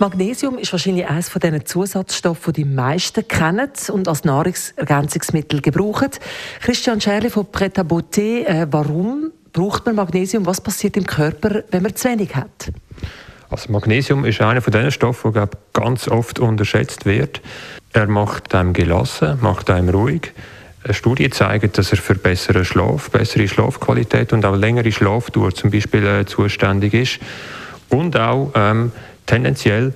Magnesium ist wahrscheinlich eines von diesen Zusatzstoffen, die die meisten kennen und als Nahrungsergänzungsmittel gebrauchen. Christian Scherli von Pret à Beauté, äh, warum braucht man Magnesium? Was passiert im Körper, wenn man zu wenig hat? Also Magnesium ist einer von den Stoffen, der ganz oft unterschätzt wird. Er macht einem gelassen, macht einem ruhig. Studien zeigen, dass er für besseren Schlaf, bessere Schlafqualität und auch längere Schlafdauer zum Beispiel äh, zuständig ist. Und auch ähm, tendenziell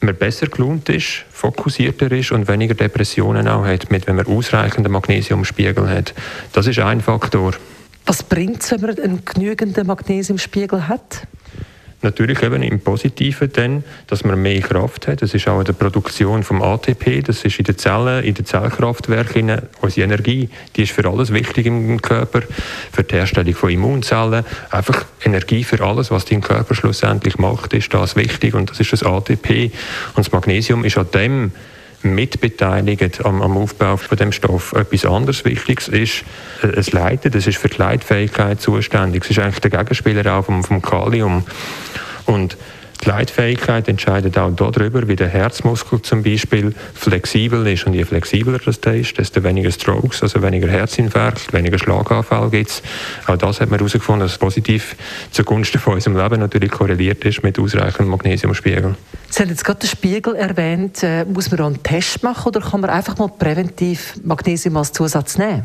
man besser gelohnt ist, fokussierter ist und weniger Depressionen auch hat, mit, wenn man ausreichenden Magnesiumspiegel hat. Das ist ein Faktor. Was bringt es, wenn man einen genügenden Magnesiumspiegel hat? Natürlich eben im Positiven dann, dass man mehr Kraft hat. Das ist auch in der Produktion vom ATP, das ist in den Zellen, in den Zellkraftwerken. Unsere Energie, die ist für alles wichtig im Körper, für die Herstellung von Immunzellen. Einfach Energie für alles, was dein Körper schlussendlich macht, ist das wichtig und das ist das ATP. Und das Magnesium ist an dem mitbeteiligt am, am, Aufbau von dem Stoff. Etwas anderes Wichtiges ist äh, das Leiten. Das ist für die Leitfähigkeit zuständig. Das ist eigentlich der Gegenspieler auch vom, vom Kalium. Und die Leitfähigkeit entscheidet auch darüber, wie der Herzmuskel zum Beispiel flexibel ist. Und je flexibler das ist, desto weniger Strokes, also weniger Herzinfarkt, weniger Schlaganfall gibt es. Auch das hat man herausgefunden, dass es positiv zugunsten von unserem Leben natürlich korreliert ist mit ausreichendem Magnesiumspiegel. Sie haben jetzt gerade den Spiegel erwähnt. Äh, muss man einen Test machen oder kann man einfach mal präventiv Magnesium als Zusatz nehmen?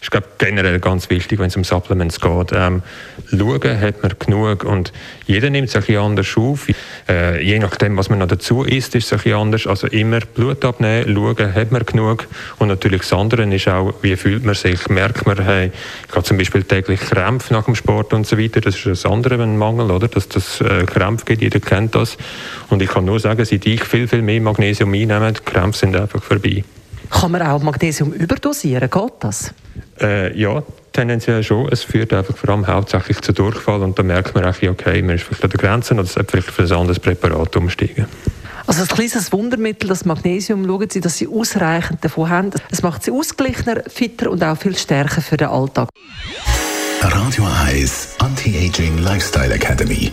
Das ist generell ganz wichtig, wenn es um Supplements geht. Ähm, schauen, hat man genug und jeder nimmt es ein bisschen anders auf. Äh, je nachdem, was man noch dazu isst, ist es ein bisschen anders. Also immer Blut abnehmen, schauen, hat man genug. Und natürlich das andere ist auch, wie fühlt man sich? Merkt man, hey, ich habe zum Beispiel täglich Krämpfe nach dem Sport und so weiter. Das ist das andere, ein Mangel, oder? Dass das äh, Krämpfe gibt, jeder kennt das. Und ich kann nur sagen, seit ich viel, viel mehr Magnesium einnehme, die Krämpfe sind einfach vorbei. Kann man auch Magnesium überdosieren? Geht das? Äh, ja, tendenziell schon. Es führt einfach vor allem hauptsächlich zu Durchfall und da merkt man eigentlich, okay, man ist vielleicht an der Grenze oder sollte vielleicht für ein anderes Präparat umsteigen. Also ein kleines Wundermittel, das Magnesium, schauen Sie, dass Sie ausreichend davon haben. Es macht Sie ausgeglichener, fitter und auch viel stärker für den Alltag. Radio 1 Anti-Aging Lifestyle Academy.